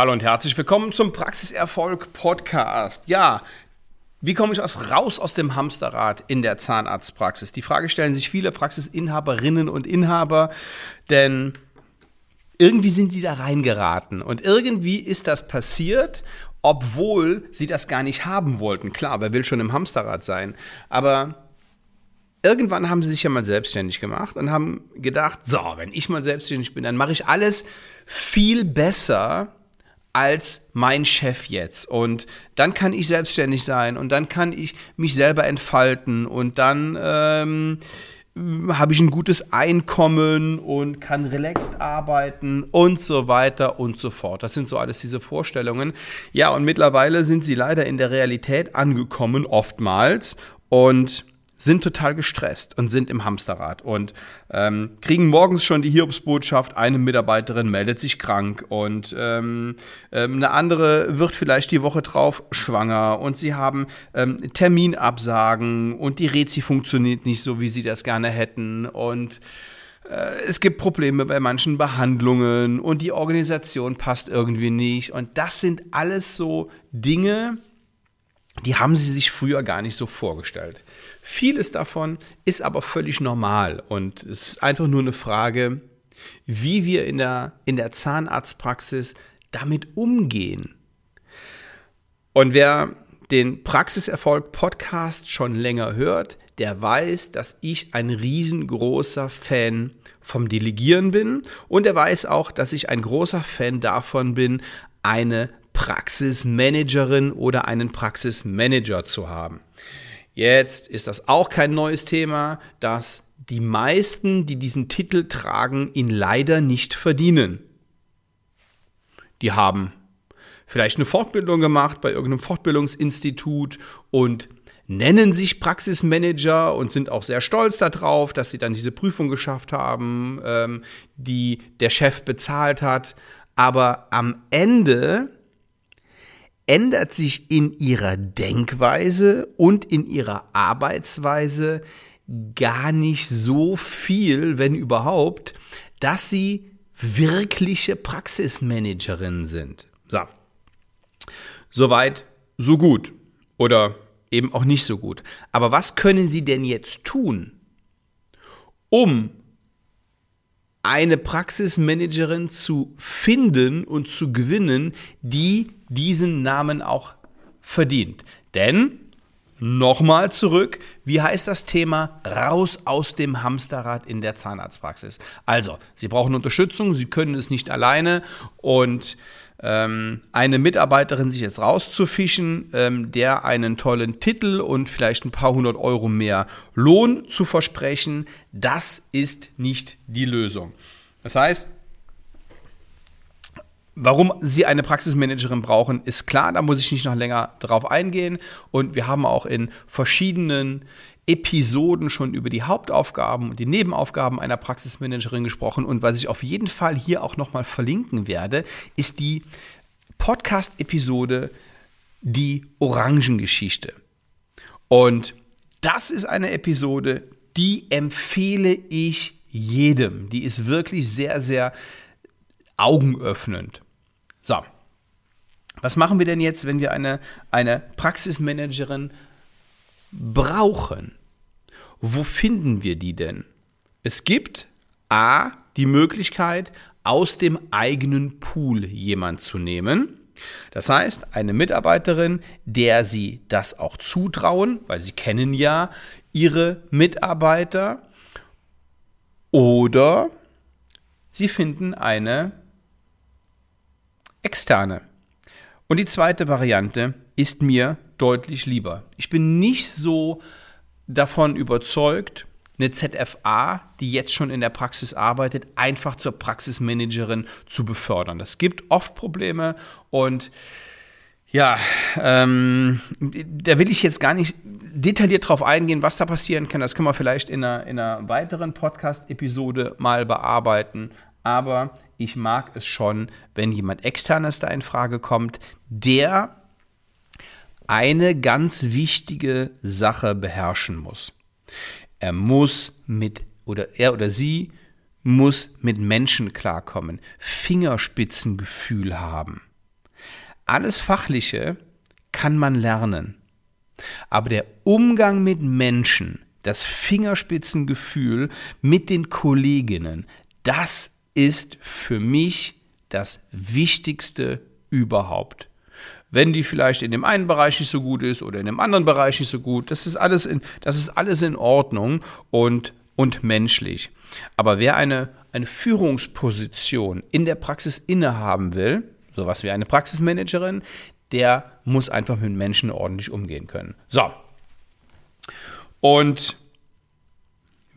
Hallo und herzlich willkommen zum Praxiserfolg Podcast. Ja, wie komme ich aus, raus aus dem Hamsterrad in der Zahnarztpraxis? Die Frage stellen sich viele Praxisinhaberinnen und Inhaber, denn irgendwie sind sie da reingeraten und irgendwie ist das passiert, obwohl sie das gar nicht haben wollten. Klar, wer will schon im Hamsterrad sein? Aber irgendwann haben sie sich ja mal selbstständig gemacht und haben gedacht, so, wenn ich mal selbstständig bin, dann mache ich alles viel besser als mein Chef jetzt. Und dann kann ich selbstständig sein und dann kann ich mich selber entfalten und dann ähm, habe ich ein gutes Einkommen und kann relaxed arbeiten und so weiter und so fort. Das sind so alles diese Vorstellungen. Ja, und mittlerweile sind sie leider in der Realität angekommen, oftmals. Und sind total gestresst und sind im Hamsterrad und ähm, kriegen morgens schon die Hiobsbotschaft, eine Mitarbeiterin meldet sich krank und ähm, ähm, eine andere wird vielleicht die Woche drauf schwanger und sie haben ähm, Terminabsagen und die Rezi funktioniert nicht so, wie sie das gerne hätten und äh, es gibt Probleme bei manchen Behandlungen und die Organisation passt irgendwie nicht und das sind alles so Dinge, die haben sie sich früher gar nicht so vorgestellt. Vieles davon ist aber völlig normal und es ist einfach nur eine Frage, wie wir in der, in der Zahnarztpraxis damit umgehen. Und wer den Praxiserfolg Podcast schon länger hört, der weiß, dass ich ein riesengroßer Fan vom Delegieren bin und er weiß auch, dass ich ein großer Fan davon bin, eine Praxismanagerin oder einen Praxismanager zu haben. Jetzt ist das auch kein neues Thema, dass die meisten, die diesen Titel tragen, ihn leider nicht verdienen. Die haben vielleicht eine Fortbildung gemacht bei irgendeinem Fortbildungsinstitut und nennen sich Praxismanager und sind auch sehr stolz darauf, dass sie dann diese Prüfung geschafft haben, ähm, die der Chef bezahlt hat. Aber am Ende ändert sich in ihrer Denkweise und in ihrer Arbeitsweise gar nicht so viel, wenn überhaupt, dass sie wirkliche Praxismanagerinnen sind. So. Soweit, so gut. Oder eben auch nicht so gut. Aber was können Sie denn jetzt tun, um eine Praxismanagerin zu finden und zu gewinnen, die diesen Namen auch verdient. Denn, nochmal zurück, wie heißt das Thema raus aus dem Hamsterrad in der Zahnarztpraxis? Also, Sie brauchen Unterstützung, Sie können es nicht alleine und ähm, eine Mitarbeiterin sich jetzt rauszufischen, ähm, der einen tollen Titel und vielleicht ein paar hundert Euro mehr Lohn zu versprechen, das ist nicht die Lösung. Das heißt, Warum Sie eine Praxismanagerin brauchen, ist klar, da muss ich nicht noch länger drauf eingehen. Und wir haben auch in verschiedenen Episoden schon über die Hauptaufgaben und die Nebenaufgaben einer Praxismanagerin gesprochen. Und was ich auf jeden Fall hier auch nochmal verlinken werde, ist die Podcast-Episode Die Orangengeschichte. Und das ist eine Episode, die empfehle ich jedem. Die ist wirklich sehr, sehr augenöffnend. So, was machen wir denn jetzt, wenn wir eine, eine Praxismanagerin brauchen? Wo finden wir die denn? Es gibt A, die Möglichkeit, aus dem eigenen Pool jemand zu nehmen. Das heißt, eine Mitarbeiterin, der sie das auch zutrauen, weil sie kennen ja ihre Mitarbeiter. Oder sie finden eine externe. Und die zweite Variante ist mir deutlich lieber. Ich bin nicht so davon überzeugt, eine ZFA, die jetzt schon in der Praxis arbeitet, einfach zur Praxismanagerin zu befördern. Das gibt oft Probleme und ja, ähm, da will ich jetzt gar nicht detailliert drauf eingehen, was da passieren kann. Das können wir vielleicht in einer, in einer weiteren Podcast-Episode mal bearbeiten aber ich mag es schon, wenn jemand externes da in Frage kommt, der eine ganz wichtige Sache beherrschen muss. Er muss mit oder er oder sie muss mit Menschen klarkommen, Fingerspitzengefühl haben. alles Fachliche kann man lernen. Aber der Umgang mit Menschen, das Fingerspitzengefühl mit den Kolleginnen, das ist für mich das Wichtigste überhaupt. Wenn die vielleicht in dem einen Bereich nicht so gut ist oder in dem anderen Bereich nicht so gut, das ist alles in, das ist alles in Ordnung und, und menschlich. Aber wer eine, eine Führungsposition in der Praxis innehaben will, sowas wie eine Praxismanagerin, der muss einfach mit Menschen ordentlich umgehen können. So. Und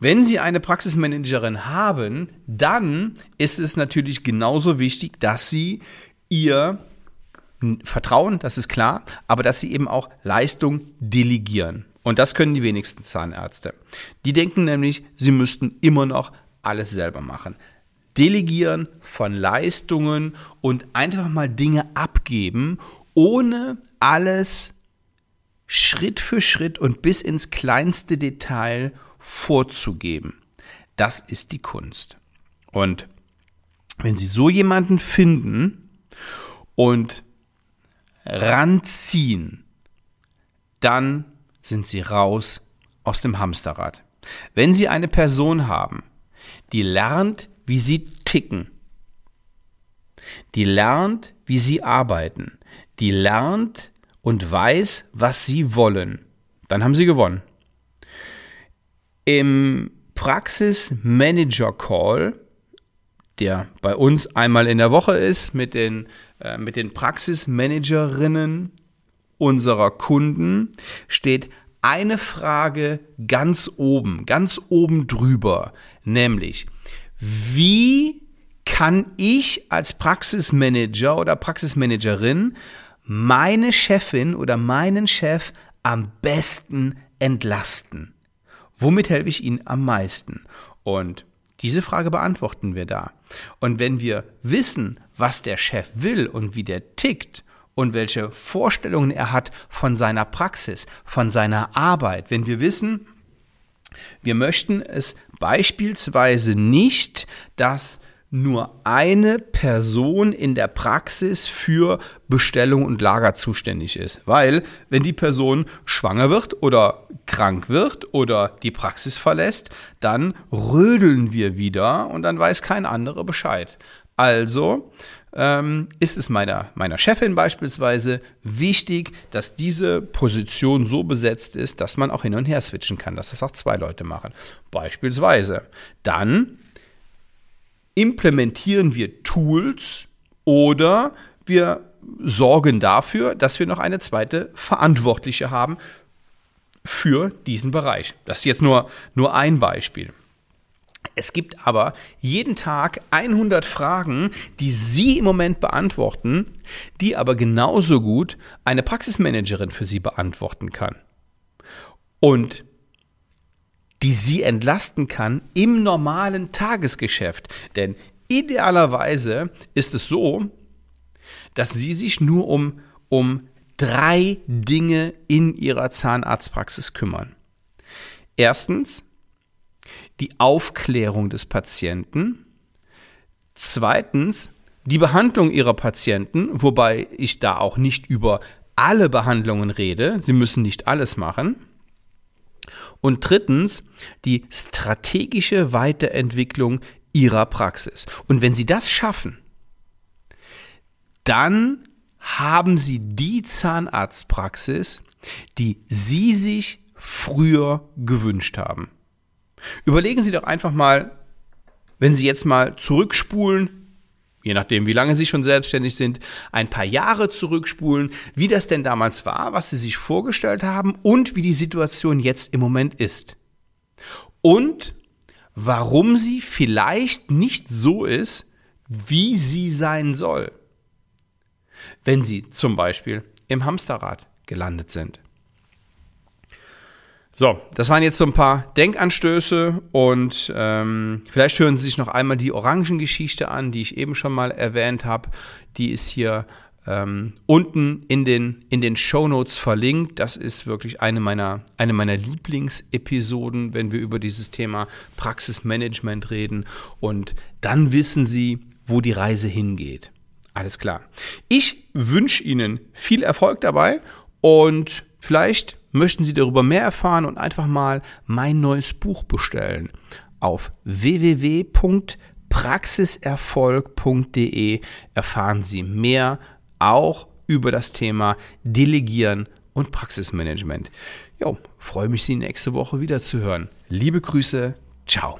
wenn Sie eine Praxismanagerin haben, dann ist es natürlich genauso wichtig, dass Sie ihr Vertrauen, das ist klar, aber dass Sie eben auch Leistung delegieren. Und das können die wenigsten Zahnärzte. Die denken nämlich, sie müssten immer noch alles selber machen. Delegieren von Leistungen und einfach mal Dinge abgeben, ohne alles Schritt für Schritt und bis ins kleinste Detail vorzugeben. Das ist die Kunst. Und wenn Sie so jemanden finden und ranziehen, dann sind Sie raus aus dem Hamsterrad. Wenn Sie eine Person haben, die lernt, wie sie ticken, die lernt, wie sie arbeiten, die lernt und weiß, was sie wollen, dann haben Sie gewonnen. Im Praxis Manager Call, der bei uns einmal in der Woche ist, mit den, äh, mit den Praxismanagerinnen unserer Kunden, steht eine Frage ganz oben, ganz oben drüber, nämlich, wie kann ich als Praxismanager oder Praxismanagerin meine Chefin oder meinen Chef am besten entlasten? Womit helfe ich Ihnen am meisten? Und diese Frage beantworten wir da. Und wenn wir wissen, was der Chef will und wie der tickt und welche Vorstellungen er hat von seiner Praxis, von seiner Arbeit, wenn wir wissen, wir möchten es beispielsweise nicht, dass nur eine Person in der Praxis für Bestellung und Lager zuständig ist. Weil, wenn die Person schwanger wird oder krank wird oder die Praxis verlässt, dann rödeln wir wieder und dann weiß kein anderer Bescheid. Also ähm, ist es meiner, meiner Chefin beispielsweise wichtig, dass diese Position so besetzt ist, dass man auch hin und her switchen kann, dass das auch zwei Leute machen. Beispielsweise. Dann implementieren wir Tools oder wir sorgen dafür, dass wir noch eine zweite Verantwortliche haben für diesen Bereich. Das ist jetzt nur, nur ein Beispiel. Es gibt aber jeden Tag 100 Fragen, die Sie im Moment beantworten, die aber genauso gut eine Praxismanagerin für Sie beantworten kann. Und die sie entlasten kann im normalen Tagesgeschäft. Denn idealerweise ist es so, dass sie sich nur um, um drei Dinge in ihrer Zahnarztpraxis kümmern. Erstens die Aufklärung des Patienten. Zweitens die Behandlung ihrer Patienten, wobei ich da auch nicht über alle Behandlungen rede. Sie müssen nicht alles machen. Und drittens, die strategische Weiterentwicklung ihrer Praxis. Und wenn Sie das schaffen, dann haben Sie die Zahnarztpraxis, die Sie sich früher gewünscht haben. Überlegen Sie doch einfach mal, wenn Sie jetzt mal zurückspulen je nachdem, wie lange Sie schon selbstständig sind, ein paar Jahre zurückspulen, wie das denn damals war, was Sie sich vorgestellt haben und wie die Situation jetzt im Moment ist. Und warum sie vielleicht nicht so ist, wie sie sein soll. Wenn Sie zum Beispiel im Hamsterrad gelandet sind. So, das waren jetzt so ein paar Denkanstöße und ähm, vielleicht hören Sie sich noch einmal die Orangengeschichte an, die ich eben schon mal erwähnt habe. Die ist hier ähm, unten in den, in den Show Notes verlinkt. Das ist wirklich eine meiner, eine meiner Lieblingsepisoden, wenn wir über dieses Thema Praxismanagement reden. Und dann wissen Sie, wo die Reise hingeht. Alles klar. Ich wünsche Ihnen viel Erfolg dabei und vielleicht möchten Sie darüber mehr erfahren und einfach mal mein neues Buch bestellen. Auf www.praxiserfolg.de erfahren Sie mehr auch über das Thema Delegieren und Praxismanagement. Jo, freue mich, Sie nächste Woche wieder zu hören. Liebe Grüße, ciao.